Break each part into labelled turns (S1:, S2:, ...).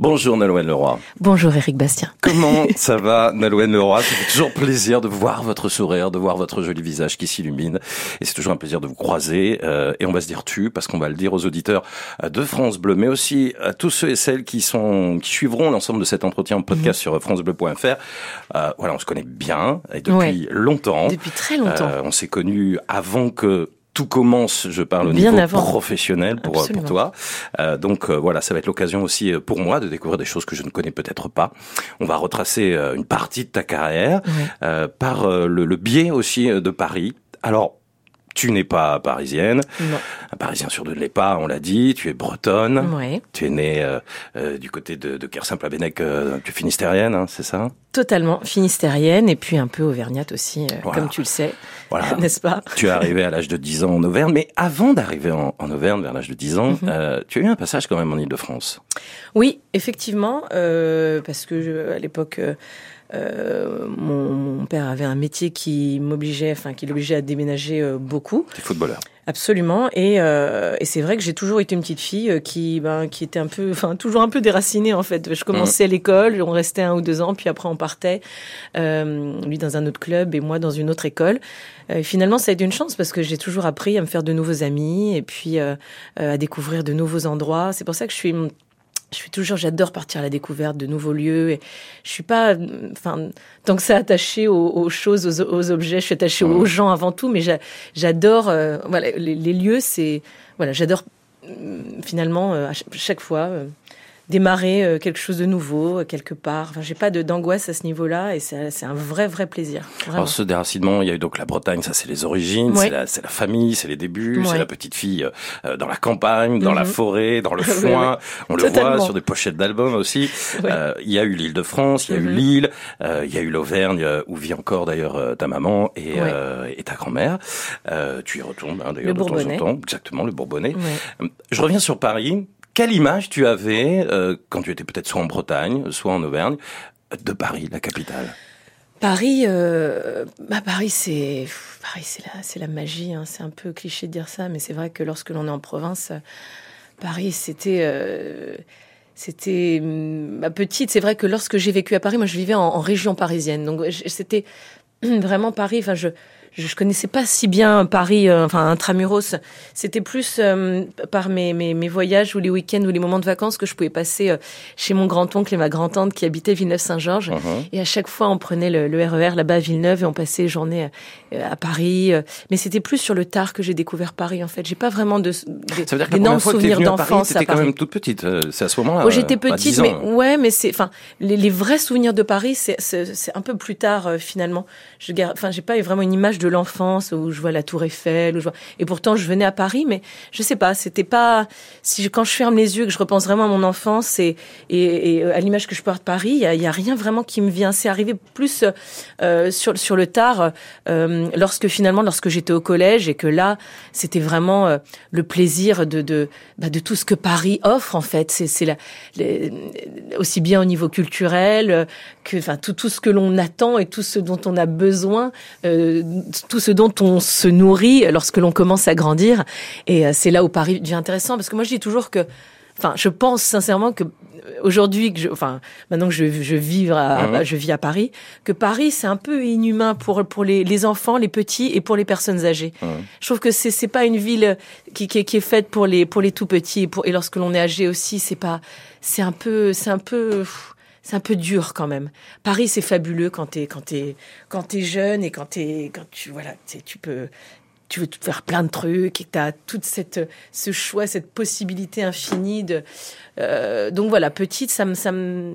S1: Bonjour Nolwenn Leroy.
S2: Bonjour Eric Bastien.
S1: Comment ça va Nolwenn Leroy? Fait toujours plaisir de voir votre sourire, de voir votre joli visage qui s'illumine. Et c'est toujours un plaisir de vous croiser. Euh, et on va se dire tu, parce qu'on va le dire aux auditeurs euh, de France Bleu, mais aussi à tous ceux et celles qui sont qui suivront l'ensemble de cet entretien en podcast mhm. sur francebleu.fr. Euh, voilà, on se connaît bien et depuis longtemps.
S2: Depuis très longtemps.
S1: on s'est connus avant que tout commence, je parle au niveau professionnel pour, pour toi. Euh, donc euh, voilà, ça va être l'occasion aussi euh, pour moi de découvrir des choses que je ne connais peut-être pas. On va retracer euh, une partie de ta carrière par le, le, biais aussi de Paris. Alors tu n'es pas parisienne.
S2: Non.
S1: Un parisien sur deux ne l'est pas, on l'a dit. Tu es bretonne.
S2: Oui.
S1: Tu es née euh, euh, du côté de, de Kersimple-Abennec, euh, tu es finistérienne, hein, c'est ça?
S2: Totalement finistérienne et puis un peu auvergnate aussi, comme tu le sais. Voilà. N'est-ce pas?
S1: Tu es arrivée à l'âge de 10 ans en Auvergne, mais avant d'arriver en, en, Auvergne, vers l'âge de 10 ans, mhm. tu as eu un passage quand même en Ile-de-France.
S2: Oui, effectivement, parce que je, à l'époque euh, mon, père avait un métier qui m'obligeait, enfin qui l'obligeait à déménager euh, beaucoup.
S1: T'es footballeur.
S2: Absolument. Et, euh, et c'est vrai que j'ai toujours été une petite fille euh, qui, ben, qui était un peu, enfin, toujours un peu déracinée en fait. Je commençais à l'école, on restait un ou deux ans, puis après on partait, euh, lui dans un autre club et moi dans une autre école. Finalement, ça a été une chance parce que j'ai toujours appris à me faire de nouveaux amis et puis à découvrir de nouveaux endroits. C'est pour ça que je suis je suis toujours, j'adore partir à la découverte de nouveaux lieux. Et je suis pas, enfin, tant que ça attaché aux, choses, aux, objets, je suis attachée aux gens avant tout. Mais j'adore, euh, voilà, les, les lieux, c'est, voilà, j'adore euh, finalement à chaque fois euh, démarrer euh, quelque chose de nouveau euh, quelque part. Enfin, j'ai pas de d'angoisse à ce niveau-là et c'est un vrai vrai plaisir.
S1: Alors ce déracinement, il y a eu donc la Bretagne, ça c'est les origines, c'est la, la, famille, c'est les débuts, c'est la petite fille euh, dans la campagne, dans la mhm. forêt, dans le foin. On le voit sur des pochettes d'albums aussi. Euh, il y a eu l'île de France, il y a eu mhm. l'île, euh, il y a eu l'Auvergne où vit encore d'ailleurs ta maman et, et ta grand-mère. tu y retournes hein, d'ailleurs de temps en temps. Exactement, le Bourbonnais. Je reviens sur Paris. Quelle image tu avais euh, quand tu étais peut-être soit en Bretagne, soit en Auvergne, de Paris, la capitale?
S2: Paris, euh, bah Paris, c'est Paris, c'est la, magie. Hein. C'est un peu cliché de dire ça, mais c'est vrai que lorsque l'on est en province, Paris, c'était, euh, c'était ma hum, petite. C'est vrai que lorsque j'ai vécu à Paris, moi, je vivais en, en région parisienne, donc c'était vraiment Paris. Enfin, je je connaissais pas si bien Paris, euh, enfin intramuros. C'était plus euh, par mes, mes, mes, voyages ou les week-ends ou les moments de vacances que je pouvais passer euh, chez mon grand-oncle et ma grand-tante qui habitaient Villeneuve-Saint-Georges. Uh-huh. Et à chaque fois, on prenait le, le RER e là-bas à Villeneuve et on passait les journées à Paris. Mais c'était plus sur le tard que j'ai découvert Paris en fait. J'ai pas vraiment de, de
S1: Ça veut dire que souvenirs d'enfance. C'était quand même toute petite. C'est à ce moment-là.
S2: Oh, j'étais petite, mais ouais, mais c'est, enfin, les, les, vrais souvenirs de Paris, c'est un peu plus tard finalement. Je, enfin, j'ai pas eu vraiment une image de l'enfance où je vois la Tour Eiffel, où je vois... et pourtant je venais à Paris, mais je sais pas, c'était pas si je, quand je ferme les yeux que je repense vraiment à mon enfance et, et, et à l'image que je porte de Paris, il y a, y a, rien vraiment qui me vient. C'est arrivé plus euh, sur sur le tard, euh, lorsque finalement lorsque j'étais au collège et que là c'était vraiment euh, le plaisir de de bah, de tout ce que Paris offre en fait. C'est c'est aussi bien au niveau culturel que enfin tout tout ce que l'on attend et tout ce dont on a besoin. Euh, tout ce dont on se nourrit lorsque l'on commence à grandir. Et euh, c'est là où Paris devient intéressant, parce que moi je dis toujours que, enfin, je pense sincèrement que euh, aujourd'hui, que je, enfin, maintenant que je, je vis à, je vis à Paris, que Paris c'est un peu inhumain pour pour les, les, enfants, les petits et pour les personnes âgées. Je trouve que c'est c'est pas une ville qui, qui, qui, est faite pour les pour les tout petits et, pour, et lorsque l'on est âgé aussi, c'est pas, c'est un peu, c'est un peu c'est un peu dur quand même. Paris, c'est fabuleux quand t'es quand t'es quand t'es jeune et quand t'es quand tu voilà, tu peux tu veux faire plein de trucs et tu as toute cette ce choix, cette possibilité infinie euh, donc voilà, petite ça me ça me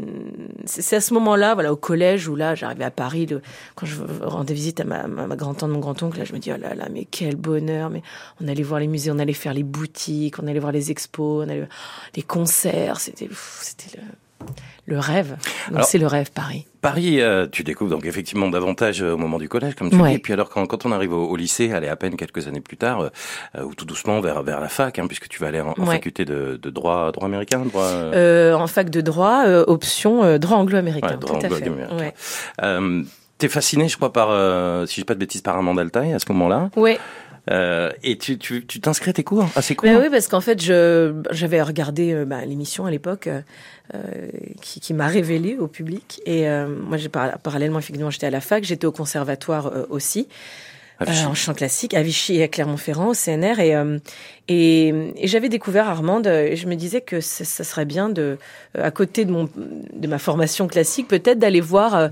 S2: c'est à ce moment-là voilà au collège où là j'arrivais à Paris quand je rendais visite à ma, grand-tante mon grand-oncle là je me dis oh là là mais quel bonheur mais on allait voir les musées, on allait faire les boutiques, on allait voir les expos, on allait les concerts, c'était c'était le rêve. C'est le rêve, Paris.
S1: Paris, euh, tu découvres donc effectivement davantage euh, au moment du collège, comme tu dis. Et puis alors quand, quand on arrive au, lycée, aller à peine quelques années plus tard, euh, ou tout doucement vers vers la fac, hein, puisque tu vas aller en, faculté de, de, droit droit américain, droit.
S2: en fac de droit, option droit anglo-américain. à fait.
S1: T'es fasciné, je crois, par, si je dis pas de bêtises, par un Taille à ce moment-là.
S2: Oui.
S1: Euh, et tu tu tu t'inscris à tes cours, à ces
S2: cours ben Oui, parce qu'en fait, je j'avais regardé euh, bah, l'émission à l'époque. Euh, qui, qui m'a révélé au public. Et moi j'ai parallèlement effectivement j'étais à la fac j'étais au conservatoire aussi. En chant classique à Vichy et à Clermont-Ferrand au CNR et et, et j'avais découvert Armande et je me disais que ça serait bien de à côté de mon de ma formation classique peut-être d'aller voir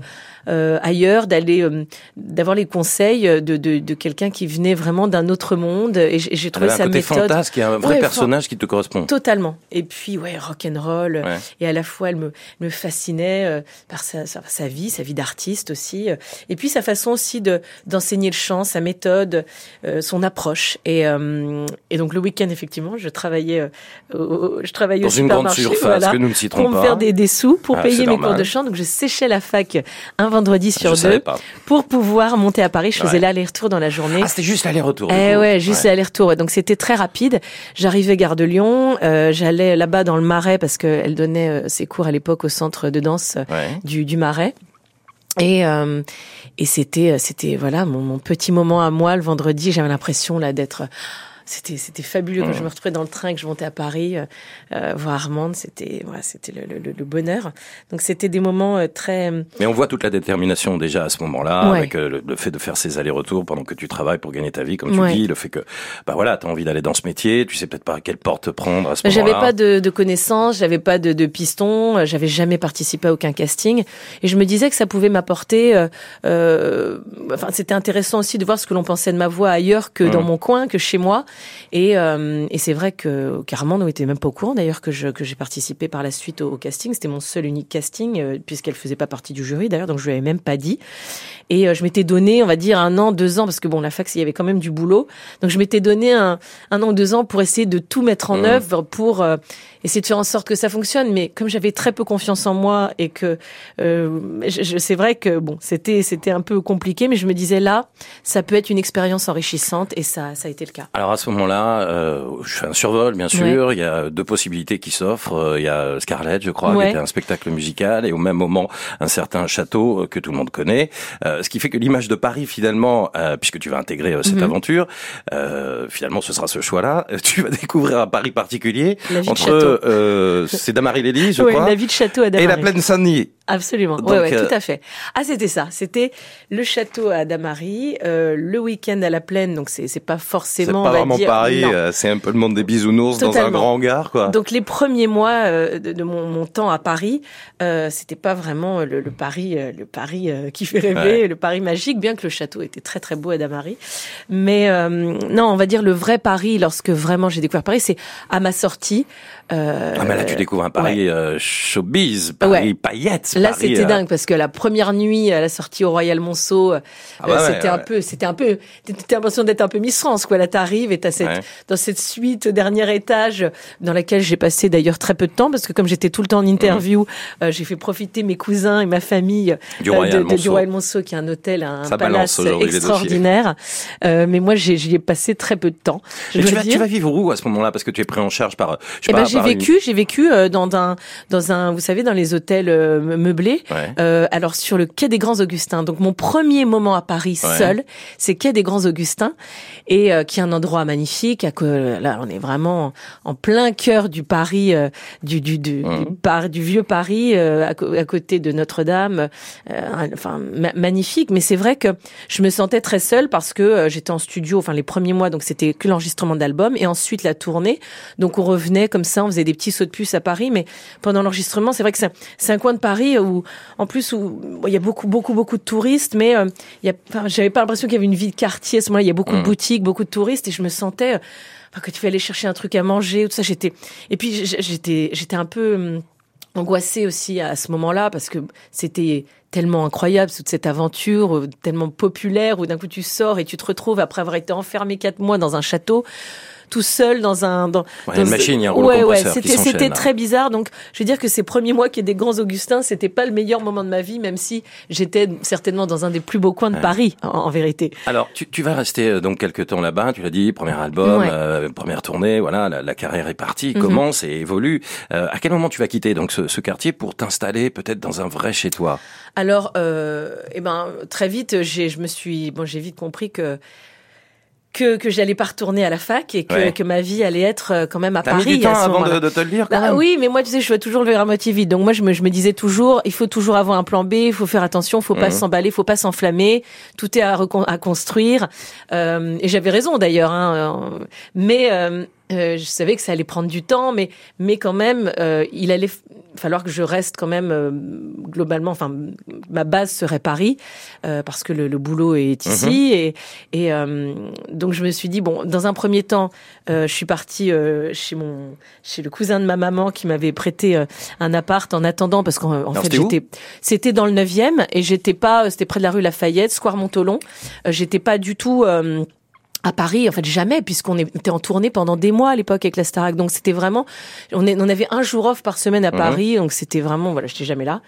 S2: euh, ailleurs, d'aller, euh, d'avoir les conseils de, de, de quelqu'un qui venait vraiment d'un autre monde. Et j'ai trouvé sa méthode.
S1: y a un vrai personnage qui te correspond.
S2: Totalement. Et puis ouais, rock and roll. Et à la fois, elle me, me fascinait euh, par sa, sa, vie, sa vie d'artiste aussi. Et puis sa façon aussi de d'enseigner le chant, sa méthode, son approche. Et, et donc le week-end, effectivement, je travaillais, je travaillais
S1: dans
S2: au
S1: une grande surface que nous ne citerons
S2: pour
S1: pas.
S2: me faire des, des sous pour ah, payer mes cours de chant. Donc je séchais la fac un vendredi sur deux pour pouvoir monter à Paris. Je faisais l'aller-retour dans la journée.
S1: Ah, c'était juste l'aller-retour.
S2: Eh ouais, juste l'aller-retour. Donc c'était très rapide. J'arrivais gare de Lyon, euh, j'allais là-bas dans le Marais parce qu'elle donnait euh, ses cours à l'époque au centre de danse euh, du, du Marais. Et euh, et c'était c'était voilà mon, mon, petit moment à moi le vendredi. J'avais l'impression là d'être c'était c'était fabuleux quand je me retrouvais dans le train et que je montais à Paris euh, euh voir Armande c'était voilà, c'était le, le, le, bonheur. Donc c'était des moments euh, très
S1: mais on voit toute la détermination déjà à ce moment-là avec euh, le, fait de faire ces allers-retours pendant que tu travailles pour gagner ta vie comme tu dis le fait que bah voilà tu as envie d'aller dans ce métier tu sais peut-être pas à quelle porte prendre à ce moment-là.
S2: j'avais pas de, de connaissances j'avais pas de, de piston j'avais jamais participé à aucun casting. Et je me disais que ça pouvait m'apporter euh, enfin c'était intéressant aussi de voir ce que l'on pensait de ma voix ailleurs que dans mmh. mon coin que chez moi et, euh, et c'est vrai que Carmen n'était même pas au courant d'ailleurs que je que j'ai participé par la suite au, casting. C'était mon seul unique casting euh, puisqu'elle faisait pas partie du jury d'ailleurs, donc je lui avais même pas dit. Et euh, je m'étais donné, on va dire un an, deux ans parce que bon la fac il y avait quand même du boulot, donc je m'étais donné un, un an ou deux ans pour essayer de tout mettre en mmh. œuvre pour euh, essayer de faire en sorte que ça fonctionne. Mais comme j'avais très peu confiance en moi et que euh, je, c'est vrai que bon, c'était c'était un peu compliqué, mais je me disais là, ça peut être une expérience enrichissante et ça ça a été le cas.
S1: Alors à ce moment-là, euh, je fais un survol, bien sûr. Il y a deux possibilités qui s'offrent. Euh, il y a Scarlett, je crois, qui était un spectacle musical, et au même moment un certain château euh, que tout le monde connaît. Euh, ce qui fait que l'image de Paris, finalement, euh, puisque tu vas intégrer cette mhm. aventure, finalement, ce sera ce choix-là. Tu vas découvrir un Paris particulier entre euh, c'est Damary Lély, je crois.
S2: la vie de château à.
S1: Et la plaine Saint-Denis.
S2: Absolument. Oui, ouais, euh, tout à fait. Ah, c'était ça. C'était le château à Damary, euh, le week-end à la plaine. Donc c'est c'est pas forcément.
S1: C'est pas vraiment Paris. Euh, c'est un peu le monde des bisounours dans un grand hangar, quoi.
S2: Donc les premiers mois euh, de, de mon, mon, temps à Paris, euh, c'était pas vraiment le, le Paris, le Paris qui fait rêver, le Paris magique, bien que le château était très très beau à Damary. Mais non, on va dire le vrai Paris lorsque vraiment j'ai découvert Paris, c'est à ma sortie.
S1: ah mais là tu découvres un Paris showbiz, Paris paillettes
S2: Là, c'était euh, dingue parce que la première nuit à la sortie au Royal Monceau, euh, ah euh, c'était un peu, c'était un peu, t'as l'impression d'être un peu Miss France, quoi. Là, t'arrives et t'as cette, dans cette suite au dernier étage dans laquelle j'ai passé d'ailleurs très peu de temps parce que comme j'étais tout le temps en interview, mmh. j'ai fait profiter mes cousins et ma famille
S1: du Royal,
S2: de, du Royal Monceau, qui est un hôtel, un palace extraordinaire. mais moi, j'y ai passé très peu de temps.
S1: tu, vas, tu vas vivre où à ce moment-là? Parce que tu es pris en charge par.
S2: Je eh ben, j'ai vécu, j'ai vécu dans un, dans un, vous savez, dans les hôtels meublé. Euh, alors sur le quai des Grands Augustins. Donc mon premier moment à Paris seul, c'est quai des Grands Augustins et euh, qui est un endroit magnifique. À que là, on est vraiment en plein cœur du Paris, euh, du du du, mmh. du, vieux Paris, à, à, côté de Notre-Dame. enfin magnifique. Mais c'est vrai que je me sentais très seule parce que j'étais en studio. Enfin les premiers mois, donc c'était que l'enregistrement d'albums et ensuite la tournée. Donc on revenait comme ça, on faisait des petits sauts de puce à Paris. Mais pendant l'enregistrement, c'est vrai que c'est un coin de Paris où, en plus, où il y a beaucoup, beaucoup, beaucoup de touristes, mais euh, il y a, enfin, j'avais pas l'impression qu'il y avait une vie de quartier à ce moment-là. Il y a beaucoup de mmh. boutiques, beaucoup de touristes, et je me sentais euh, que tu fais aller chercher un truc à manger, tout ça. J'étais, et puis j'étais, j'étais un peu hum, angoissée aussi à ce moment-là parce que c'était tellement incroyable toute cette aventure euh, tellement populaire où d'un coup tu sors et tu te retrouves après avoir été enfermé quatre mois dans un château tout seul dans un dans,
S1: ouais, une machine, il y a un ouais, ouais, c'était
S2: c'était très bizarre. Donc, je veux dire que ces premiers mois qui est des grands Augustins, c'était pas le meilleur moment de ma vie, même si j'étais certainement dans un des plus beaux coins de Paris, en, vérité.
S1: Alors, tu, tu vas rester euh, donc quelques temps là-bas. Tu l'as dit, premier album, euh, première tournée, voilà, la, la, carrière est partie, mhm. commence et évolue. Euh, à quel moment tu vas quitter donc ce, ce quartier pour t'installer peut-être dans un vrai chez toi?
S2: Alors, euh, eh ben très vite, j'ai je me suis bon, j'ai vite compris que que, que j'allais pas retourner à la fac et que, que ma vie allait être euh, quand même à Paris.
S1: Mis du temps avant de, de, te le dire quand bah,
S2: Oui, mais moi tu sais, je vois toujours le verre à moitié vide. Donc moi je me, je me disais toujours, il faut toujours avoir un plan B, il faut faire attention, il faut pas mhm. s'emballer, il faut pas s'enflammer, tout est à, à construire. Euh, et j'avais raison d'ailleurs. Hein, euh, mais euh, euh, je savais que ça allait prendre du temps, mais mais quand même, euh, il allait falloir que je reste quand même euh, globalement. Enfin, ma base serait Paris parce que le, le, boulot est ici mhm. et et donc je me suis dit bon, dans un premier temps, je suis partie chez mon chez le cousin de ma maman qui m'avait prêté un appart en attendant parce qu'en fait j'étais c'était dans le 9e et j'étais pas c'était près de la rue Lafayette, Square Montolon. j'étais pas du tout à Paris, en fait jamais, puisqu'on était en tournée pendant des mois à l'époque avec la Starac. Donc c'était vraiment, on, est, on avait un jour off par semaine à. Paris, donc c'était vraiment, voilà, j'étais jamais là.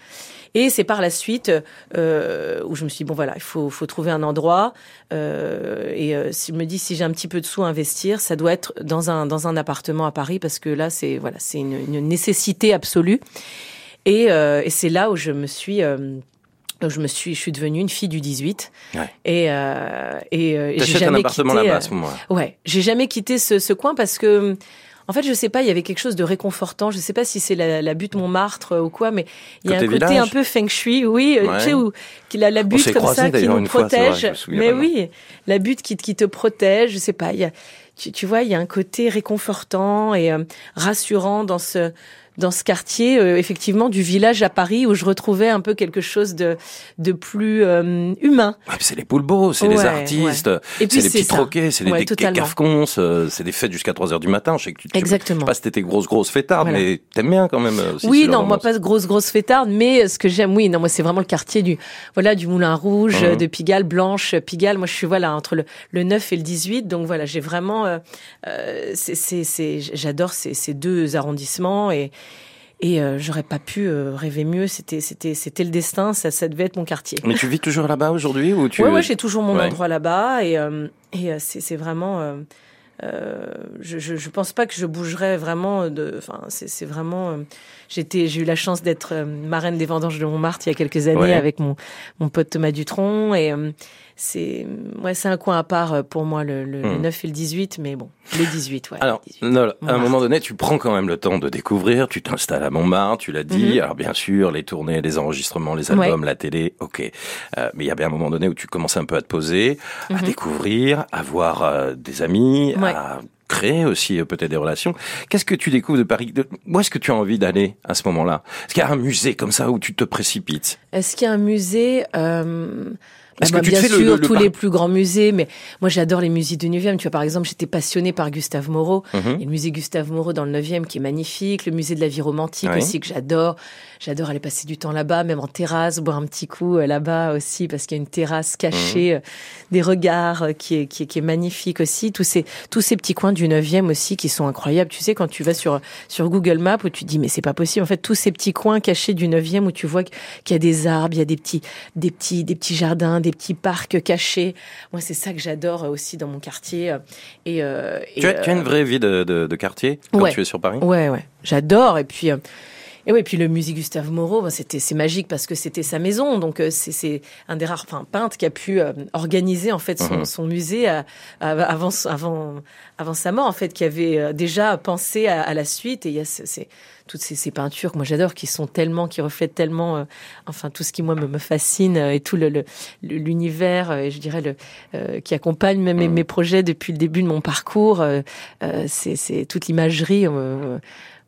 S2: Et c'est par la suite euh, où je me suis dit, bon voilà, il faut, faut trouver un endroit. Euh, et euh, si je me dis, si j'ai un petit peu de sous à investir, ça doit être dans un, dans un appartement à Paris, parce que là, c'est voilà, c'est une, une, nécessité absolue. Et, euh, et c'est là où je me suis... Euh, donc je me suis, je suis devenue une fille du 18. Ouais. Et euh, et
S1: euh, j'ai jamais un appartement là-bas à ce.
S2: Euh, ouais, j'ai jamais quitté ce, ce coin parce que en fait, je sais pas, il y avait quelque chose de réconfortant. Je sais pas si c'est la, la butte Montmartre ou quoi, mais il y a un côté un peu feng shui, oui, euh, tu sais, où la, la butte comme ça qui nous protège. mais oui, la butte qui, qui te protège. Je sais pas, il y a, tu, tu vois, il y a un côté réconfortant et euh, rassurant dans ce dans ce quartier, euh, effectivement, du village à Paris, où je retrouvais un peu quelque chose de, de plus euh, humain.
S1: c'est les poulbeaux, c'est les artistes, c'est les petits troquets, c'est les ouais, euh, c'est des fêtes jusqu'à 3 heures du matin. Je sais que tu,
S2: Exactement.
S1: sais pas si t'étais grosse, grosse fêtarde, mais t'aimes bien quand même aussi.
S2: Oui, non, moi pas grosse, grosse fêtarde, mais ce que j'aime, oui, non, moi c'est vraiment le quartier du, voilà, du Moulin Rouge, mmh. de Pigalle, Blanche, Pigalle. Moi je suis, voilà, entre le, le 9 et le 18. Donc voilà, j'ai vraiment, euh, c'est, j'adore ces, ces deux arrondissements et, et euh, j'aurais pas pu euh, rêver mieux. C'était, c'était, c'était le destin. Ça, ça devait être mon quartier.
S1: Mais tu vis toujours là-bas aujourd'hui ou tu
S2: Ouais, ouais, j'ai toujours mon endroit là-bas et euh, et c'est, c'est vraiment. je, je, je pense pas que je bougerais vraiment de. Enfin, c'est, c'est vraiment. j'étais, j'ai eu la chance d'être marraine des vendanges de Montmartre il y a quelques années avec mon mon pote Thomas Dutronc et c'est ouais, c'est un coin à part euh, pour moi le, le, 9 hmm. et le 18, mais bon, le 18, ouais.
S1: Alors, à un moment donné, tu prends quand même le temps de découvrir, tu t'installes à Montmartre, tu l'as dit. Mhm. Alors bien sûr, les tournées, les enregistrements, les albums, la télé, ok. Euh, mais il y a bien un moment donné où tu commences un peu à te poser, à mhm. découvrir, à voir euh, des amis, à créer aussi euh, peut-être des relations. Qu'est-ce que tu découvres de Paris? Où est-ce que tu as envie d'aller à ce moment-là? Est-ce qu'il y a un musée comme ça où tu te précipites?
S2: Est-ce qu'il y a un musée euh... Parce bah, que bien sûr, tous les plus grands musées, mais moi j'adore les musées du 9e. Tu vois, par exemple, j'étais passionnée par Gustave Moreau. Mhm. le musée Gustave Moreau dans le 9e qui est magnifique. Le musée de la vie romantique aussi que j'adore. J'adore aller passer du temps là-bas, même en terrasse, boire un petit coup euh, là-bas aussi, parce qu'il y a une terrasse cachée, mhm. euh, des regards euh, qui est, qui, est, qui est magnifique aussi. Tous ces, tous ces petits coins du 9e aussi qui sont incroyables. Tu sais, quand tu vas sur, sur Google Maps où tu dis, mais c'est pas possible. En fait, tous ces petits coins cachés du 9e où tu vois qu'il y a des arbres, il y a des petits, des petits, des petits jardins, des petits parcs cachés. Moi, c'est ça que j'adore aussi dans mon quartier. Et, euh,
S1: tu, as, tu, as, une vraie vie de, de, de quartier quand tu es sur Paris?
S2: Ouais, ouais. J'adore. Et puis, et oui, puis le musée Gustave Moreau, ben, c'était c'est magique parce que c'était sa maison, donc euh, c'est c'est un des rares enfin, peintres qui a pu euh, organiser en fait son, mhm. son musée avant avant avant sa mort en fait, qui avait euh, déjà pensé à, la suite. Et il y a c'est toutes ces, ces, peintures que moi j'adore, qui sont tellement, qui reflètent tellement, enfin tout ce qui moi me, me fascine et tout le l'univers, et je dirais le qui accompagne même mes, mhm. mes, projets depuis le début de mon parcours. c'est toute l'imagerie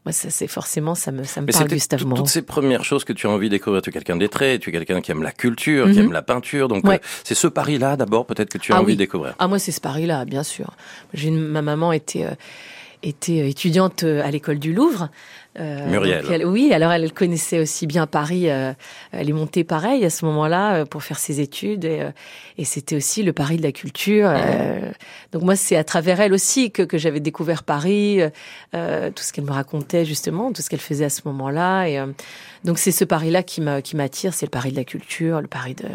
S2: moi, ça, c'est forcément, ça me, ça me parle Gustave Moreau.
S1: Toutes ces premières choses que tu as envie de découvrir. Tu es quelqu'un d'être, tu es quelqu'un qui aime la culture, qui mhm. aime la peinture. Donc, euh, c'est ce Paris-là, d'abord, peut-être que tu as ah envie de découvrir.
S2: Ah, moi, c'est ce Paris-là, bien sûr. J'ai ma maman était, euh, était étudiante euh, à l'école du Louvre.
S1: Euh, Muriel.
S2: oui, alors elle connaissait aussi bien Paris. Euh, elle est montée pareil à ce moment-là euh, pour faire ses études et, et c'était aussi le Paris de la culture. donc moi, c'est à travers elle aussi que, que j'avais découvert Paris, tout ce qu'elle me racontait justement, tout ce qu'elle faisait à ce moment-là. Et donc c'est ce Paris-là qui m'attire, c'est le Paris de la culture, le Paris de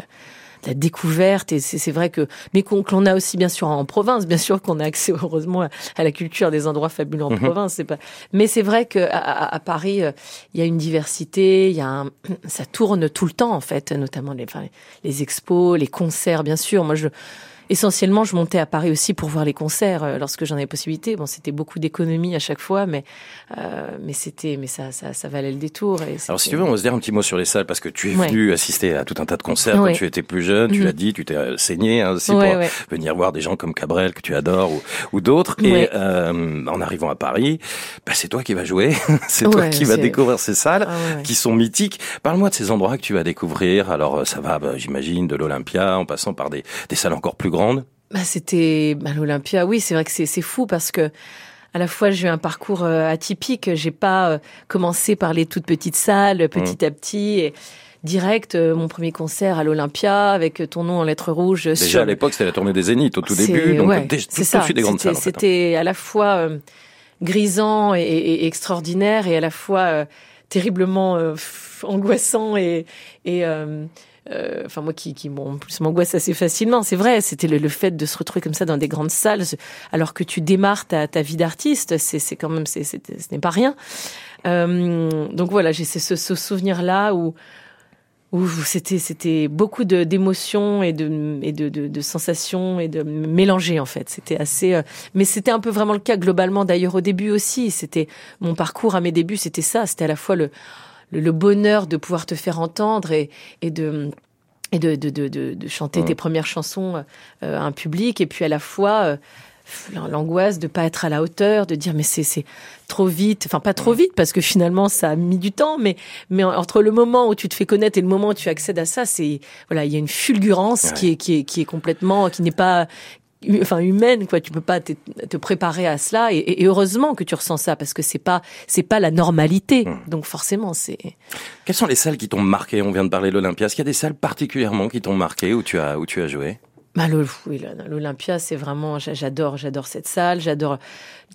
S2: la découverte et c'est vrai que mais qu'on a aussi bien sûr en province bien sûr qu'on a accès heureusement à, la culture des endroits fabuleux en mhm. province c'est pas mais c'est vrai que à, Paris euh, il y a une diversité il y a un, ça tourne tout le temps en fait notamment les enfin, les expos les concerts bien sûr moi je essentiellement, je montais à Paris aussi pour voir les concerts euh, lorsque j'en avais possibilité. Bon, c'était beaucoup d'économies à chaque fois, mais euh, mais c'était mais ça, ça, ça valait le détour. Et
S1: Alors si tu veux, on va se dire un petit mot sur les salles parce que tu es venu assister à tout un tas de concerts quand tu étais plus jeune. Tu mhm. l'as dit, tu t'es euh, saigné hein, aussi pour venir voir des gens comme Cabrel que tu adores ou, ou d'autres. Et euh, en arrivant à Paris, bah, c'est toi qui vas jouer, c'est toi qui vas découvrir ces salles ah, qui sont mythiques. Parle-moi de ces endroits que tu vas découvrir. Alors euh, ça va, bah, j'imagine, de l'Olympia en passant par des, des salles encore plus
S2: Bah, c'était bah, l'Olympia. Oui, c'est vrai que c'est fou parce que à la fois j'ai eu un parcours euh, atypique. J'ai pas euh, commencé par les toutes petites salles, petit mmh. à petit. Et direct euh, mon premier concert à l'Olympia avec ton nom en lettres rouges.
S1: Déjà à l'époque, c'était la tournée des Zéniths au tout début, donc
S2: c'est ça. des grandes salles. C'était à la fois grisant et, extraordinaire et à la fois terriblement angoissant et, et enfin moi qui, qui bon, plus m'angoisse assez facilement, c'est vrai, c'était le, fait de se retrouver comme ça dans des grandes salles, alors que tu démarres ta, ta vie d'artiste, c'est, c'est quand même, c'est, ce n'est pas rien. Euh, donc voilà, j'ai ce, ce souvenir-là où, où c'était, c'était beaucoup d'émotions et de, et de, de, de, sensations et de mélanger en fait. C'était assez, euh, mais c'était un peu vraiment le cas globalement d'ailleurs au début aussi. C'était mon parcours à mes débuts, c'était ça, c'était à la fois le le, bonheur de pouvoir te faire entendre et, et de et de, de, de, de chanter tes premières chansons euh, à un public et puis à la fois euh, l'angoisse de pas être à la hauteur, de dire mais c'est c'est trop vite, enfin pas trop vite parce que finalement ça a mis du temps, mais mais entre le moment où tu te fais connaître et le moment où tu accèdes à ça, c'est voilà il y a une fulgurance qui est qui est qui est complètement qui n'est pas enfin humaine quoi. Tu peux pas te, préparer à cela et, heureusement que tu ressens ça parce que c'est pas c'est pas la normalité. Hmm. donc forcément c'est
S1: quelles sont les salles qui t'ont marqué? On vient de parler de l'Olympia. Est-ce qu'il y a des salles particulièrement qui t'ont marqué où tu as où tu as joué?
S2: Bah, l'Olympia, c'est vraiment, j'adore, j'adore cette salle, j'adore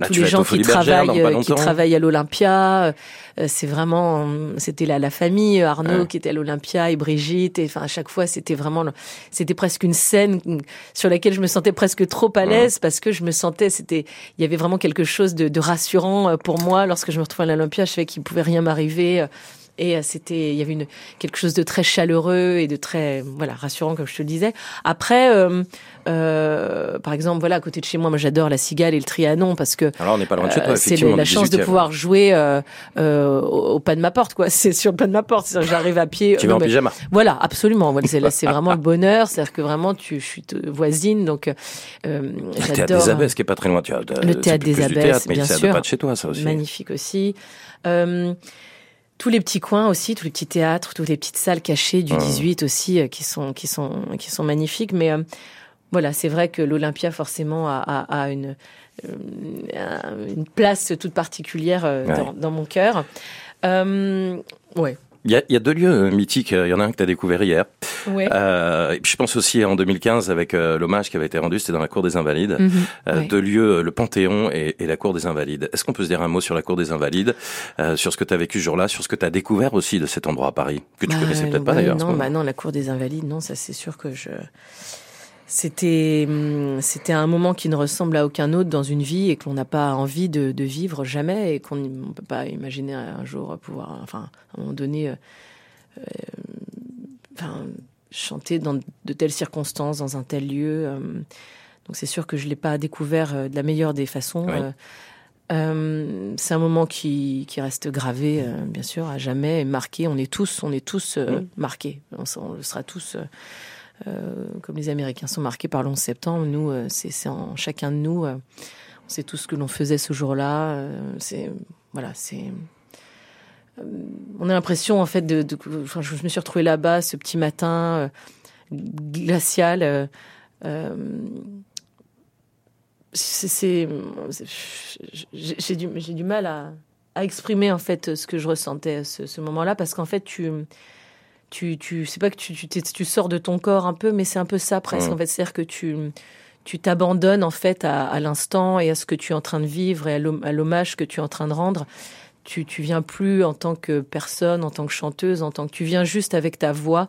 S2: tous les gens qui travaillent, euh, qui travaillent à l'Olympia. Euh, c'est vraiment, c'était la, la famille Arnaud qui était à l'Olympia et Brigitte. Et enfin, à chaque fois, c'était vraiment, c'était presque une scène sur laquelle je me sentais presque trop à l'aise parce que je me sentais, c'était, il y avait vraiment quelque chose de, de rassurant euh, pour moi lorsque je me retrouvais à l'Olympia. Je savais qu'il pouvait rien m'arriver. Et euh, c'était, il y avait une, quelque chose de très chaleureux et de très, voilà, rassurant, comme je te le disais. Après, euh, euh, par exemple, voilà, à côté de chez moi, moi j'adore la Cigale et le Trianon parce que.
S1: Alors on n'est pas loin de chez toi,
S2: euh, C'est la chance de pouvoir jouer euh, euh, au, pas de ma porte, quoi. C'est sur le pas de ma porte. J'arrive à pied.
S1: Tu vas en pyjama.
S2: Voilà, absolument. Voilà, c'est vraiment le bonheur. C'est-à-dire que vraiment, tu, je suis voisine, donc. Euh,
S1: le théâtre des Abbesses, qui est pas très loin. Tu as,
S2: le théâtre des Abbesses, bien sûr.
S1: pas de chez toi, ça aussi.
S2: Magnifique aussi. Euh, tous les petits coins aussi, tous les petits théâtres, toutes les petites salles cachées du 18 aussi, euh, qui sont qui sont qui sont magnifiques. Mais euh, voilà, c'est vrai que l'Olympia forcément a, a, a une euh, une place toute particulière dans, dans, mon cœur. ouais,
S1: il y, a, il y a, deux lieux euh, mythiques. Il y en a un que tu as découvert hier.
S2: Ouais.
S1: Euh, et puis je pense aussi en 2015 avec euh, l'hommage qui avait été rendu, c'était dans la Cour des Invalides. Mhm. euh, Deux lieux, le Panthéon et, et la Cour des Invalides. Est-ce qu'on peut se dire un mot sur la Cour des Invalides, euh, sur ce que tu as vécu ce jour-là, sur ce que tu as découvert aussi de cet endroit à Paris, que tu bah, connaissais peut-être pas d'ailleurs
S2: Non, bah non, la Cour des Invalides, non, ça c'est sûr que je c'était hum, c'était un moment qui ne ressemble à aucun autre dans une vie et qu'on n'a pas envie de, de, vivre jamais et qu'on ne peut pas imaginer un jour pouvoir, enfin, à un moment donné, euh, euh, enfin, chanter dans de telles circonstances, dans un tel lieu. Euh, donc c'est sûr que je l'ai pas découvert de la meilleure des façons. Euh, c'est un moment qui, qui reste gravé, bien sûr, à jamais, et marqué. On est tous, on est tous marqués. On, on, le sera tous comme les Américains sont marqués par l'11 septembre, nous, euh, c'est en chacun de nous. Euh, on sait tout ce que l'on faisait ce jour-là. c'est voilà, c'est on a l'impression en fait de, je me suis retrouvée là-bas ce petit matin glacial. Euh, j'ai du mal à, exprimer en fait ce que je ressentais à ce moment-là parce qu'en fait tu tu, tu c'est pas que tu, tu, tu, sors de ton corps un peu, mais c'est un peu ça presque. En fait, c'est-à-dire que tu, tu t'abandonnes en fait à, à l'instant et à ce que tu es en train de vivre et à l'hommage que tu es en train de rendre. Tu, tu viens plus en tant que personne, en tant que chanteuse, en tant que tu viens juste avec ta voix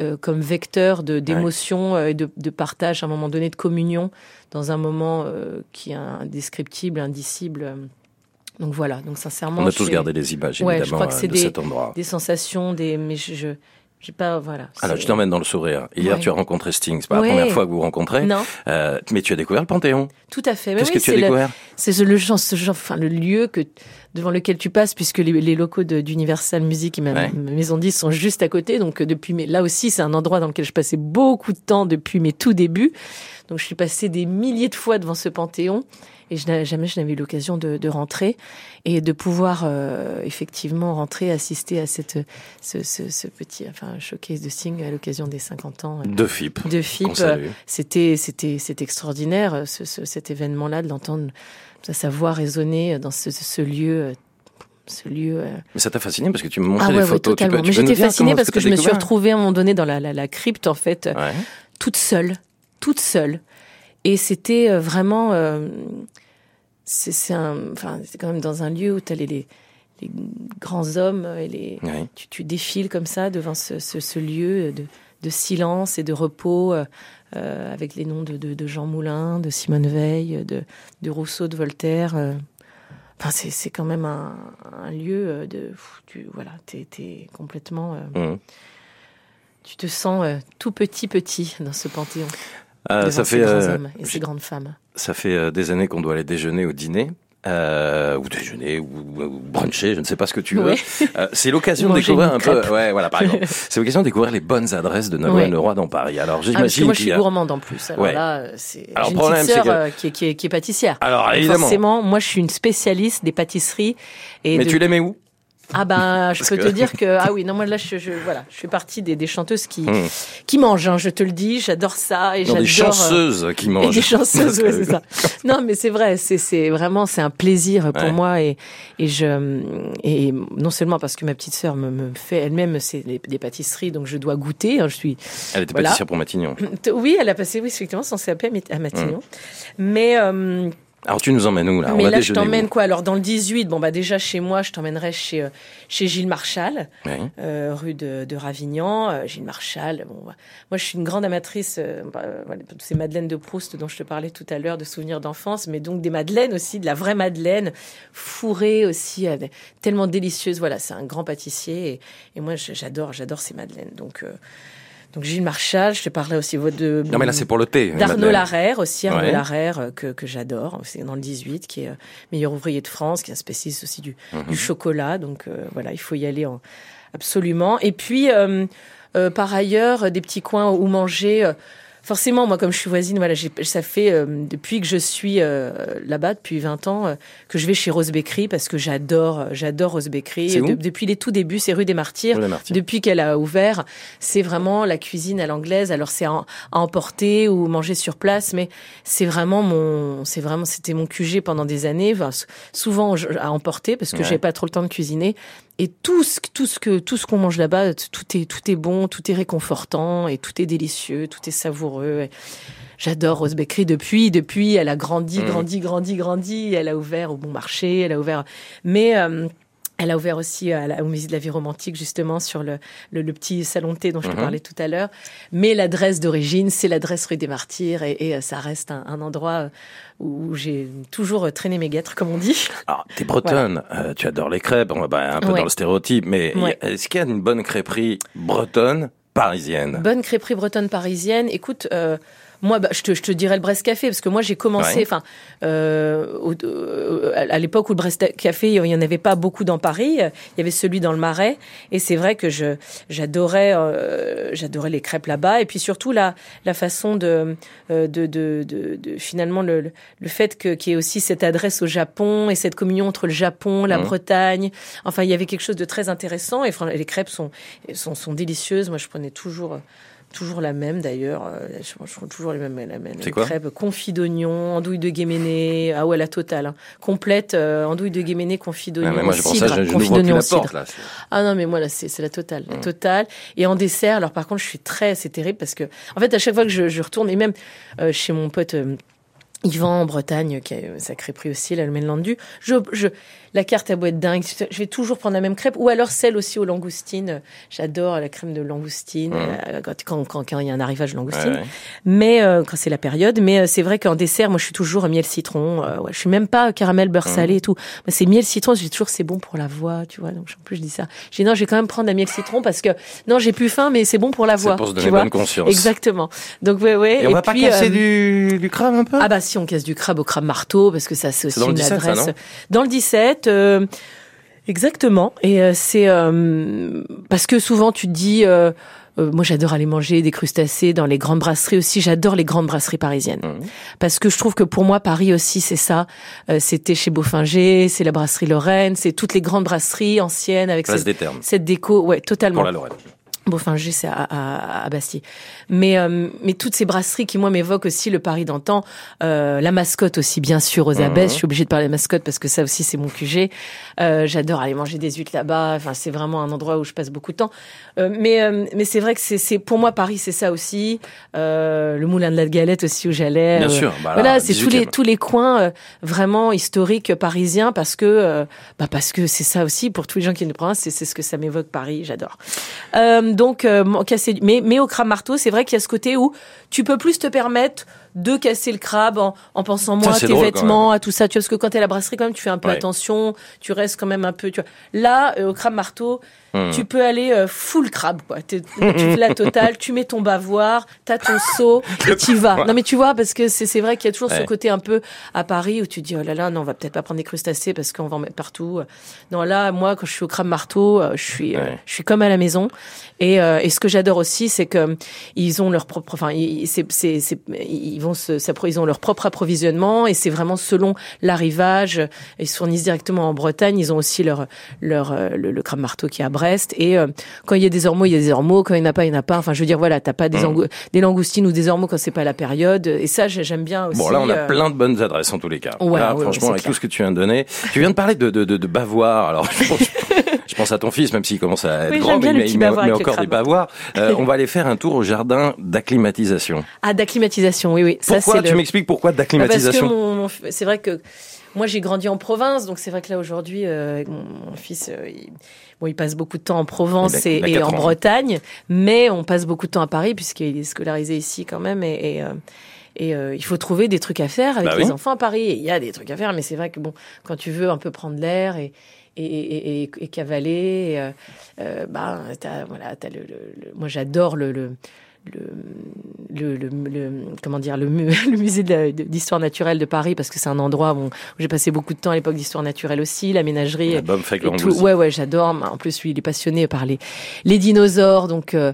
S2: euh, comme vecteur de d'émotion euh, et de, de, partage à un moment donné de communion dans un moment euh, qui est indescriptible, indicible. Donc voilà, donc sincèrement,
S1: on a tous gardé des images évidemment
S2: ouais, je crois que
S1: de
S2: des,
S1: cet endroit.
S2: Des sensations, des mais je, je J'ai pas, voilà.
S1: Alors, je t'emmène dans le sourire. Hier, tu as rencontré Sting. C'est pas la première fois que vous vous rencontrez.
S2: Non.
S1: Euh, mais tu as découvert le Panthéon.
S2: Tout à fait.
S1: Qu'est-ce que tu as découvert?
S2: C'est le, genre, ce genre, enfin, le lieu que, devant lequel tu passes, puisque les, les locaux d'Universal Music et ma, maison 10 sont juste à côté. Donc, euh, depuis mes, là aussi, c'est un endroit dans lequel je passais beaucoup de temps depuis mes tout débuts. Donc, je suis passée des milliers de fois devant ce Panthéon et je jamais je n'avais eu l'occasion de, de, rentrer et de pouvoir euh, effectivement rentrer, assister à cette ce, ce, ce, petit enfin showcase de Sing à l'occasion des 50 ans
S1: euh, de FIP.
S2: De FIP, c'était c'était c'était extraordinaire ce, cet événement-là de l'entendre sa voix résonner dans ce, lieu ce lieu.
S1: Mais ça t'a fasciné parce que tu me montrais ah
S2: des
S1: photos.
S2: totalement. Mais j'étais fascinée parce que, je me suis retrouvée à un moment donné dans la, la, la crypte en fait, toute seule, toute seule. Et c'était vraiment, euh, c'est enfin, quand même dans un lieu où tu as les, les, grands hommes et les, tu, tu, défiles comme ça devant ce, ce, lieu de, de, silence et de repos euh, euh, avec les noms de, de, Jean Moulin, de Simone Veil, de, Rousseau, de Voltaire. Euh. Enfin, c'est quand même un, un, lieu de. Tu, voilà, t'es es complètement. Mmh. Tu te sens tout petit, petit dans ce panthéon. Ça fait. hommes et ces grandes femmes
S1: ça fait euh, des années qu'on doit aller déjeuner ou dîner. Euh, ou déjeuner ou, bruncher, je ne sais pas ce que tu veux. Euh, c'est l'occasion de découvrir un peu, ouais, voilà, par exemple. c'est l'occasion de découvrir les bonnes adresses de Nolwenn Leroy dans Paris. Alors,
S2: ah, j'imagine. Ah, moi, je suis gourmande en plus. Alors là, c'est. Une problème, petite sœur qui, est, qui, est, qui, est, pâtissière.
S1: Alors, évidemment.
S2: Forcément, moi, je suis une spécialiste des pâtisseries.
S1: Et Mais tu les mets où?
S2: Ah ben, je peux te dire que ah oui, non moi là je, je voilà, je fais partie des, des chanteuses qui hmm. qui mangent. Hein, je te le dis, j'adore ça et j'adore.
S1: Des chanceuses qui mangent. Et
S2: des chanceuses, ouais, c'est ça. Non, mais c'est vrai, c'est c'est vraiment c'est un plaisir pour moi et et je et non seulement parce que ma petite sœur me, me fait elle-même c'est des, pâtisseries donc je dois goûter. Hein, je suis.
S1: Elle était pâtissière pour Matignon.
S2: Oui, elle a passé oui effectivement son CAP à Matignon, hmm. mais euh,
S1: alors tu nous emmènes où là?
S2: Mais là je t'emmène quoi? Alors dans le 18, bon bah déjà chez moi, je t'emmènerai chez euh, chez Gilles Marchal, euh, rue de, de Ravignan. Euh, Gilles Marchal, bon, bah, moi je suis une grande amatrice euh, bah, ces madeleines de Proust dont je te parlais tout à l'heure, de souvenirs d'enfance, mais donc des madeleines aussi, de la vraie madeleine, fourrée aussi, tellement délicieuse. Voilà, c'est un grand pâtissier et, et moi j'adore j'adore ces madeleines. Donc donc Gilles Marchal, je te parlais aussi de...
S1: Non mais là c'est pour le thé.
S2: D'Arnaud Larère aussi, Arnaud Larère euh, que, que j'adore, c'est dans le 18, qui est euh, meilleur ouvrier de France, qui est un spécialiste aussi du, mhm. du chocolat. Donc euh, voilà, il faut y aller en, absolument. Et puis par ailleurs, des petits coins où manger forcément, moi, comme je suis voisine, voilà, ça fait euh, depuis que je suis euh, là-bas, depuis 20 ans, euh, que je vais chez Rose Bakery parce que j'adore, j'adore Rose Bakery. depuis les tout débuts, c'est rue des Martyrs. Depuis qu'elle a ouvert, c'est vraiment la cuisine à l'anglaise. Alors c'est à, emporter ou manger sur place, mais c'est vraiment mon, c'est vraiment, c'était mon QG pendant des années. Enfin, souvent à emporter parce que j'ai pas trop le temps de cuisiner. Et tout ce, tout ce que, tout ce qu'on mange là-bas, tout est, tout est bon, tout est réconfortant et tout est délicieux, tout est savoureux. J'adore Rose Bakery depuis, depuis, elle a grandi, mmh. grandi, grandi, grandi. Elle a ouvert au bon marché, elle a ouvert, mais, euh, elle a ouvert aussi à la, au musée de la vie romantique, justement, sur le, le, petit salon de thé dont je te mmh. parlais tout à l'heure. Mais l'adresse d'origine, c'est l'adresse rue des Martyrs et, et ça reste un, un, endroit où j'ai toujours traîné mes guêtres, comme on dit.
S1: Alors, t'es bretonne, euh, tu adores les crêpes, on va bah, un peu dans le stéréotype, mais est-ce qu'il y a une bonne crêperie bretonne parisienne?
S2: Bonne crêperie bretonne parisienne, écoute... Euh, moi, bah, je, te, je te dirais le Brest Café parce que moi j'ai commencé, enfin, euh, euh, à l'époque où le Brest Café, il y en avait pas beaucoup dans Paris. Il y avait celui dans le Marais, et c'est vrai que je j'adorais euh, j'adorais les crêpes là-bas, et puis surtout la la façon de de, de, de, de finalement le le fait que qu'il y ait aussi cette adresse au Japon et cette communion entre le Japon, la mmh. Bretagne. Enfin, il y avait quelque chose de très intéressant, et les crêpes sont sont, sont délicieuses. Moi, je prenais toujours toujours la même d'ailleurs. Euh, je mange toujours les mêmes, la même.
S1: C'est quoi
S2: crêpes, confit d'oignon, andouille de guéméné. Ah ouais, la totale. Hein. Complète, euh, andouille de guéméné, confit d'oignon.
S1: Ouais, moi, je cidre, ça, je, confit d'oignon. Là,
S2: ah non, mais moi là, c'est la totale, la mmh. totale. Et en dessert, alors par contre, je suis très, c'est terrible parce que, en fait, à chaque fois que je, je retourne, et même euh, chez mon pote. Yvan en Bretagne, qui a sa crêperie aussi, là, le Mainland du, je, je, la carte à boîte dingue. Je vais toujours prendre la même crêpe, ou alors celle aussi aux langoustines. J'adore la crème de langoustine mmh. quand, quand, quand, il y a un arrivage de langoustine. Mais quand c'est la période. Mais c'est vrai qu'en dessert, moi, je suis toujours miel citron. ouais, je suis même pas caramel beurre mmh. salé et tout. C'est miel citron. Je dis toujours c'est bon pour la voix, tu vois. Donc en plus je dis ça. Je dis non, je vais quand même prendre la miel citron parce que non, j'ai plus faim, mais c'est bon pour la voix.
S1: Pour se donner bonne conscience.
S2: Exactement. Donc ouais, ouais.
S1: Et, on va pas casser du, du crabe un peu?
S2: Ah bah si, on casse du crabe au crabe marteau parce que ça c'est aussi une adresse. dans le 17. Euh, exactement. Et euh, c'est euh, parce que souvent tu te dis. moi, j'adore aller manger des crustacés dans les grandes brasseries aussi. J'adore les grandes brasseries parisiennes mmh. parce que je trouve que pour moi, Paris aussi, c'est ça. C'était chez Beaufinger, c'est la brasserie Lorraine, c'est toutes les grandes brasseries anciennes avec cette, cette, déco. Ouais, totalement.
S1: Pour la Lorraine.
S2: Beaufinger, c'est à, à, à, Bastille. Mais, euh, mais toutes ces brasseries qui, moi, m'évoquent aussi le Paris d'antan. Euh, la mascotte aussi, bien sûr, aux abeilles. Mhm. Je suis obligée de parler de la mascotte parce que ça aussi, c'est mon QG. Euh, J'adore aller manger des huîtres là-bas. Enfin, c'est vraiment un endroit où je passe beaucoup de temps. Euh, mais euh, mais c'est vrai que c'est pour moi, Paris, c'est ça aussi. le Moulin de la Galette aussi, où j'allais.
S1: Bien sûr.
S2: Bah voilà, c'est tous les, tous les coins vraiment historiques parisiens parce que, bah parce que c'est ça aussi, pour tous les gens qui viennent de province, c'est ce que ça m'évoque Paris. J'adore. Euh, donc, euh, casser. Mais, mais au crabe marteau, c'est vrai qu'il y a ce côté où tu peux plus te permettre de casser le crabe en, en pensant moins à tes vêtements, à tout ça. Tu vois, parce que quand t'es à la brasserie, quand même, tu fais un peu attention, tu restes quand même un peu. Tu vois. Là, euh, au crabe marteau, hmm. tu peux aller euh, full crabe, quoi. tu fais la totale, tu mets ton bavoir, t'as ton seau et tu vas. Non, mais tu vois, parce que c'est vrai qu'il y a toujours ce côté un peu à Paris où tu dis oh là là, non, on va peut-être pas prendre des crustacés parce qu'on va en mettre partout. Non, là, moi, quand je suis au crabe marteau, euh, je suis, je suis comme à la maison. Et, et ce que j'adore aussi, c'est que ils ont leur propre, enfin, c'est, c'est, ils vont se, ils ont leur propre approvisionnement et c'est vraiment selon l'arrivage. Ils se fournissent directement en Bretagne. Ils ont aussi leur leur euh, le, le marteau qui est à Brest. Et euh, quand il y a des ormeaux, il y a des ormeaux. Quand il n'y en a pas, il n'y en a pas. Enfin, je veux dire, voilà, t'as pas des, mmh. des langoustines ou des ormeaux quand c'est pas la période. Et ça, j'aime bien aussi.
S1: Bon, là, on a euh, plein de bonnes adresses en tous les cas. Ouais, franchement, avec tout ce que tu viens de donner, tu viens de parler de de, de, de bavoir. Alors, je pense, je pense à ton fils, même s'il commence à être grand, mais il met, encore des bavoirs. on va aller faire un tour au jardin d'acclimatisation.
S2: Ah, d'acclimatisation, oui, oui.
S1: Ça, pourquoi Tu m'expliques pourquoi d'acclimatisation
S2: bah, Parce que c'est vrai que moi j'ai grandi en province, donc c'est vrai que là aujourd'hui, euh, mon, fils, euh, il, bon, il passe beaucoup de temps en Provence et, en Bretagne, mais on passe beaucoup de temps à Paris puisqu'il est scolarisé ici quand même et, et euh, et euh, il faut trouver des trucs à faire avec bah les enfants à Paris. il y a des trucs à faire, mais c'est vrai que bon, quand tu veux un peu prendre l'air et, et, et, et, cavaler, euh, euh, bah, as, voilà, as le, le, moi j'adore le, le le, le, le, comment dire le, le musée d'histoire naturelle de Paris parce que c'est un endroit où, j'ai passé beaucoup de temps à l'époque d'histoire naturelle aussi
S1: la
S2: ouais ouais j'adore. En plus lui il est passionné par les les dinosaures. Donc euh,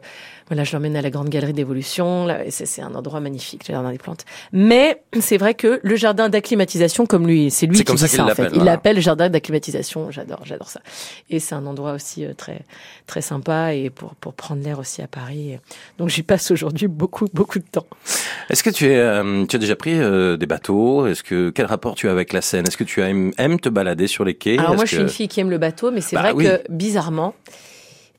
S2: voilà, je l'emmène à la grande galerie d'évolution. C'est un endroit magnifique, le jardin des plantes. Mais c'est vrai que le jardin d'acclimatisation, comme lui, c'est lui qui dit ça, en fait. Il l'appelle jardin d'acclimatisation. J'adore, j'adore ça. Et c'est un endroit aussi euh, très, très sympa et pour, pour prendre l'air aussi à Paris. Donc j'y passe aujourd'hui beaucoup, beaucoup de temps.
S1: Est-ce que tu, es, euh, tu as déjà pris euh, des bateaux? Est-ce que quel rapport tu as avec la Seine? Est-ce que tu aimes, aimes, te balader sur les quais?
S2: Alors moi, je suis une fille qui aime le bateau, mais c'est bah vrai que bizarrement,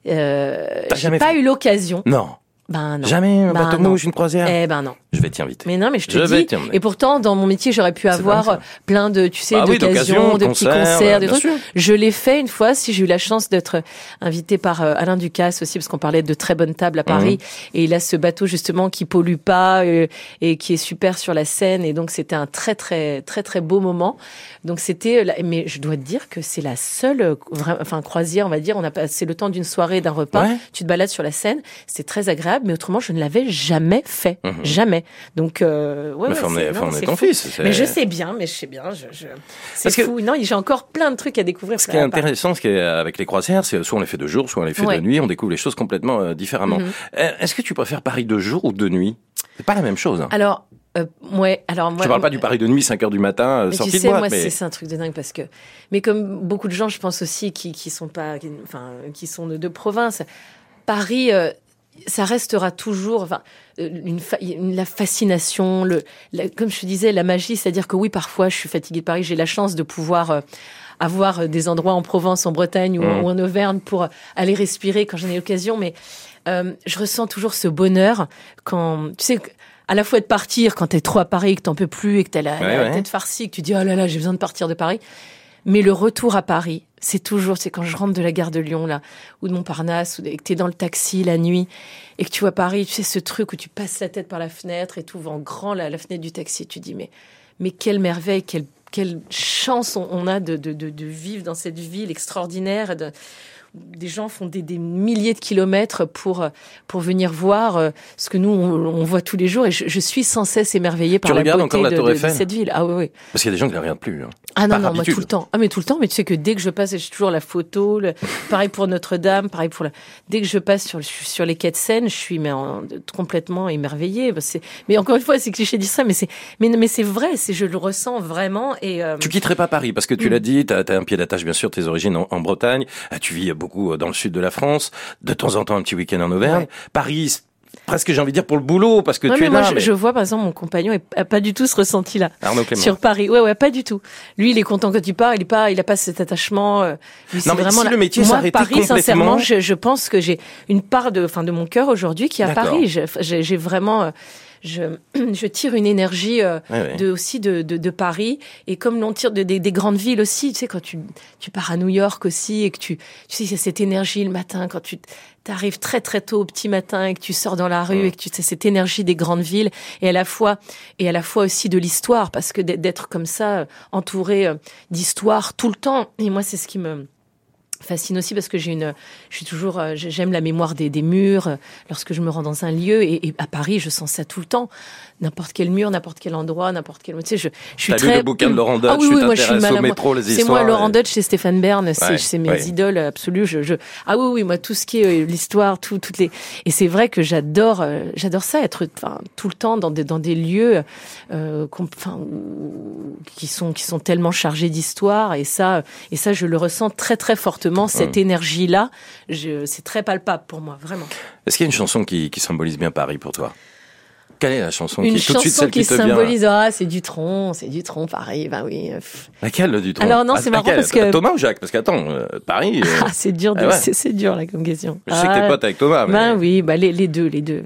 S2: euh, j'ai pas eu l'occasion.
S1: Non.
S2: Ben non.
S1: Jamais un bateau mouche, une croisière?
S2: Eh ben non.
S1: Je vais t'y inviter.
S2: Mais non, mais je te dis. Et pourtant, dans mon métier, j'aurais pu avoir plein de, tu sais, bah d'occasions, de petits concerts, des trucs. Je l'ai fait une fois. Si j'ai eu la chance d'être invité par euh, Alain Ducasse aussi, parce qu'on parlait de très bonnes tables à Paris, mhm. et il a ce bateau justement qui pollue pas euh, et qui est super sur la Seine, et donc c'était un très très très très beau moment. Donc c'était, euh, mais je dois te dire que c'est la seule, enfin croisière, on va dire. On a passé le temps d'une soirée, d'un repas. Tu te balades sur la Seine, c'est très agréable, mais autrement, je ne l'avais jamais fait, mhm. jamais. Donc, euh, ouais,
S1: mais ouais, ton fils.
S2: Mais je sais bien, mais je sais bien. Je, je... C'est fou. non, j'ai encore plein de trucs à découvrir.
S1: Ce qui est intéressant, ce qui est avec les croisières, c'est soit on les fait de jour, soit on les fait de nuit. On découvre les choses complètement euh, différemment. Mhm. Euh, est-ce que tu préfères Paris de jour ou de nuit? C'est pas la même chose. Hein.
S2: Alors, euh, ouais, alors moi.
S1: Je parle pas du Paris de nuit, 5 heures du matin,
S2: euh,
S1: sortie
S2: tu sais,
S1: de boîte,
S2: moi, c'est un truc de dingue parce que, mais comme beaucoup de gens, je pense aussi qui qui sont pas, enfin, qui sont de, de province, Paris, ça restera toujours enfin, euh, une, la fascination, le, comme je te disais, la magie. C'est-à-dire que oui, parfois, je suis fatiguée de Paris. J'ai la chance de pouvoir euh, avoir des endroits en Provence, en Bretagne ou, mmh. en Auvergne pour aller respirer quand j'en ai l'occasion. Mais euh, je ressens toujours ce bonheur quand, tu sais, à la fois de partir quand t'es trop à Paris, que t'en peux plus et que t'as la, la tête farcie, que tu dis oh là là, j'ai besoin de partir de Paris Mais le retour à Paris, c'est toujours, c'est quand je rentre de la gare de Lyon, là, ou de Montparnasse, ou que t'es dans le taxi la nuit, et que tu vois Paris, tu sais, ce truc où tu passes la tête par la fenêtre et tu ouvres en grand la, fenêtre du taxi, tu dis, mais, mais quelle merveille, quelle, quelle chance on, a de, de, de, de, vivre dans cette ville extraordinaire, de, des gens font des, milliers de kilomètres pour pour venir voir euh, ce que nous on, voit tous les jours et je, suis sans cesse émerveillée par la beauté de, cette ville. Ah oui oui.
S1: Parce qu'il y a des gens qui ne regardent plus. Hein.
S2: Ah non non moi tout le temps. Ah mais tout le temps. Mais tu sais que dès que je passe, j'ai toujours la photo. pareil pour Notre-Dame, pareil pour la. Dès que je passe sur sur les quais de Seine, je suis mais complètement émerveillée. Mais encore une fois, c'est cliché de dire ça, mais c'est mais mais c'est vrai. C'est je le ressens vraiment et.
S1: Euh, tu quitterais pas Paris parce que tu mm. l'as dit, tu as, un pied d'attache bien sûr, tes origines en, en Bretagne. Ah, tu vis beaucoup euh, dans le sud de la France, de temps en temps un petit week-end en Auvergne. Paris, presque j'ai envie de dire pour le boulot parce que tu es
S2: moi,
S1: là.
S2: Je, je, vois par exemple mon compagnon a pas du tout ce ressenti là sur Paris. Ouais ouais pas du tout. Lui il est content quand il part, il est pas il a pas cet attachement. Euh,
S1: non, mais vraiment si le métier
S2: moi
S1: Paris
S2: sincèrement je, je, pense que j'ai une part de enfin de mon cœur aujourd'hui qui est à Paris. J'ai vraiment euh, je, je tire une énergie euh, de aussi de, de, de, Paris. Et comme l'on tire de, des grandes villes aussi. Tu sais quand tu tu pars à New York aussi et que tu tu sais il y a cette énergie le matin quand tu arrives très très tôt au petit matin et que tu sors dans la rue et que tu sais cette énergie des grandes villes et à la fois et à la fois aussi de l'histoire. Parce que d'être comme ça entouré euh, d'histoire tout le temps. Et moi c'est ce qui me fascine aussi parce que j'ai une, je suis toujours, euh, j'aime la mémoire des, des, murs. Euh, lorsque je me rends dans un lieu et, et, à Paris, je sens ça tout le temps. N'importe quel mur, n'importe quel endroit, n'importe quel. Tu sais, je, je suis très.
S1: lu le bouquin de Laurent Dutch. Ah
S2: oui, oui, moi je suis
S1: mal métro, les
S2: C'est moi Laurent Dutch, c'est Stéphane Bern, c'est mes idoles absolues. Je, je, ah oui, oui, moi tout ce qui est euh, l'histoire, tout, toutes les. Et c'est vrai que j'adore, j'adore ça, être, enfin, tout le temps dans des dans des lieux, euh, enfin, qui sont qui sont tellement chargés d'histoire et ça et ça je le ressens très très fortement cette mmh. énergie-là, c'est très palpable pour moi, vraiment.
S1: Est-ce qu'il y a une chanson qui, qui symbolise bien Paris pour toi? Quelle est la chanson
S2: Une
S1: qui
S2: chanson
S1: tout de suite celle
S2: qui, symbolise ah c'est Dutron, c'est Dutron Paris, ben oui.
S1: Laquelle le Dutron
S2: Alors non, c'est marrant parce que
S1: Thomas ou Jacques? Parce qu'attends, euh, Paris.
S2: Euh, ah, c'est dur, ah c'est dur là comme question.
S1: Je sais que t'es ah, pote avec Thomas. Mais...
S2: Ben oui, bah les, les deux, les deux.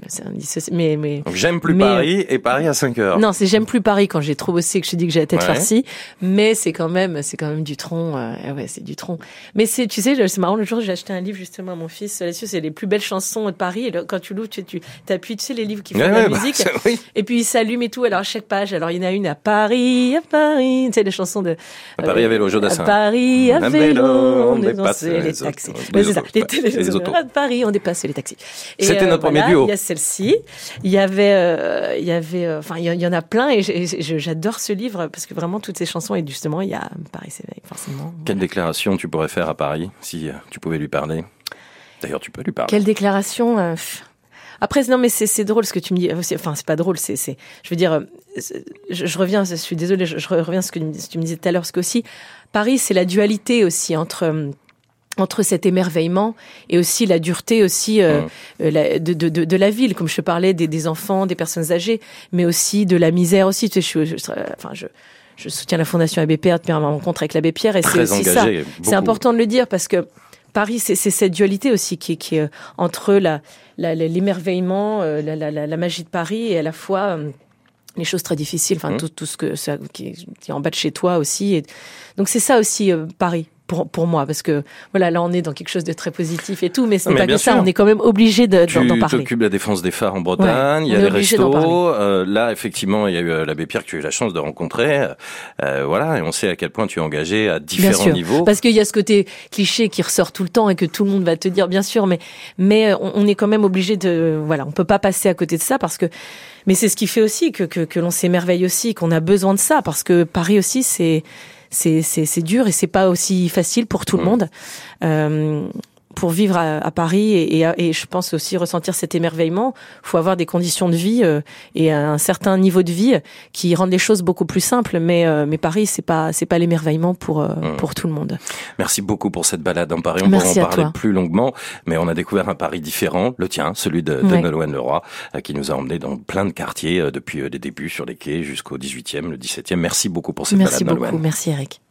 S2: Mais mais.
S1: J'aime plus Paris et Paris à 5 heures.
S2: Non, c'est j'aime plus Paris quand j'ai trop bossé que je te dis que j'ai la tête farcie, mais c'est quand même c'est quand même Dutron. Euh, ouais, c'est Dutron. Mais c'est tu sais, c'est marrant le jour j'ai acheté un livre justement à mon fils là-dessus, c'est les plus belles chansons de Paris. Et quand tu l'ouvres, tu tu appuies, tu sais les livres qui font de la musique. Et puis s'allume et tout. Alors à chaque page, alors il y en a une à Paris, à Paris, tu sais les chansons de
S1: à Paris à vélo, Jodassin.
S2: À Paris à vélo, on dépasse les taxis.
S1: Les, les,
S2: autos. À Paris, on dépasse les taxis.
S1: C'était notre premier duo.
S2: Il y a celle-ci. Il y avait, euh, il y avait, euh, enfin il y, en a plein et j'adore ce livre parce que vraiment toutes ces chansons et justement il y a Paris s'éveille forcément.
S1: Quelle déclaration tu pourrais faire à Paris si euh, tu pouvais lui parler? D'ailleurs, tu peux lui parler.
S2: Quelle déclaration après, non, mais c'est drôle ce que tu me dis. Enfin, c'est pas drôle. C'est, je veux dire, euh, je, je, reviens. Je suis désolée. Je, je, reviens à ce que tu me disais tout à l'heure, parce qu'aussi Paris, c'est la dualité aussi entre euh, entre cet émerveillement et aussi la dureté aussi euh, de, de, de, de, la ville, comme je te parlais des, des, enfants, des personnes âgées, mais aussi de la misère aussi. Tu sais, je, enfin, je, je soutiens la Fondation Abbé Pierre depuis ma rencontre avec l'abbé Pierre et c'est aussi ça. C'est important de le dire parce que Paris, c'est cette dualité aussi qui, qui est entre la, l'émerveillement, euh, la, la, la, magie de Paris et à la fois euh, les choses très difficiles, enfin mmh. tout, tout ce que ça, qui, qui, est en bas de chez toi aussi. Et donc c'est ça aussi euh, Paris pour, pour moi, parce que voilà, là on est dans quelque chose de très positif et tout, mais c'est pas que ça, on est quand même obligé d'en parler.
S1: Tu t'occupes de la défense des phares en Bretagne, il y a les restos, euh, là effectivement il y a eu euh, l'abbé Pierre que tu as eu la chance de rencontrer, euh, voilà, et on sait à quel point tu es engagé à différents niveaux.
S2: Parce qu'il y a ce côté cliché qui ressort tout le temps et que tout le monde va te dire, bien sûr, mais mais on, on est quand même obligé de, voilà, on peut pas passer à côté de ça parce que mais c'est ce qui fait aussi que, que, que l'on s'émerveille aussi, qu'on a besoin de ça, parce que Paris aussi, c'est c'est dur et c'est pas aussi facile pour tout le monde. Pour vivre à, Paris et, et, je pense aussi ressentir cet émerveillement, faut avoir des conditions de vie euh, et un certain niveau de vie qui rendent les choses beaucoup plus simples. Mais, euh, mais Paris, c'est pas c'est pas l'émerveillement pour euh, mmh. pour tout le monde.
S1: Merci beaucoup pour cette balade en Paris. On Merci pourra en parler plus longuement, mais on a découvert un Paris différent, le tien, celui de, de Nolwenn Leroy, qui nous a emmenés dans plein de quartiers depuis les débuts sur les quais jusqu'au 18e, le 17e. Merci beaucoup pour cette
S2: Merci
S1: balade.
S2: Merci beaucoup. Merci Eric.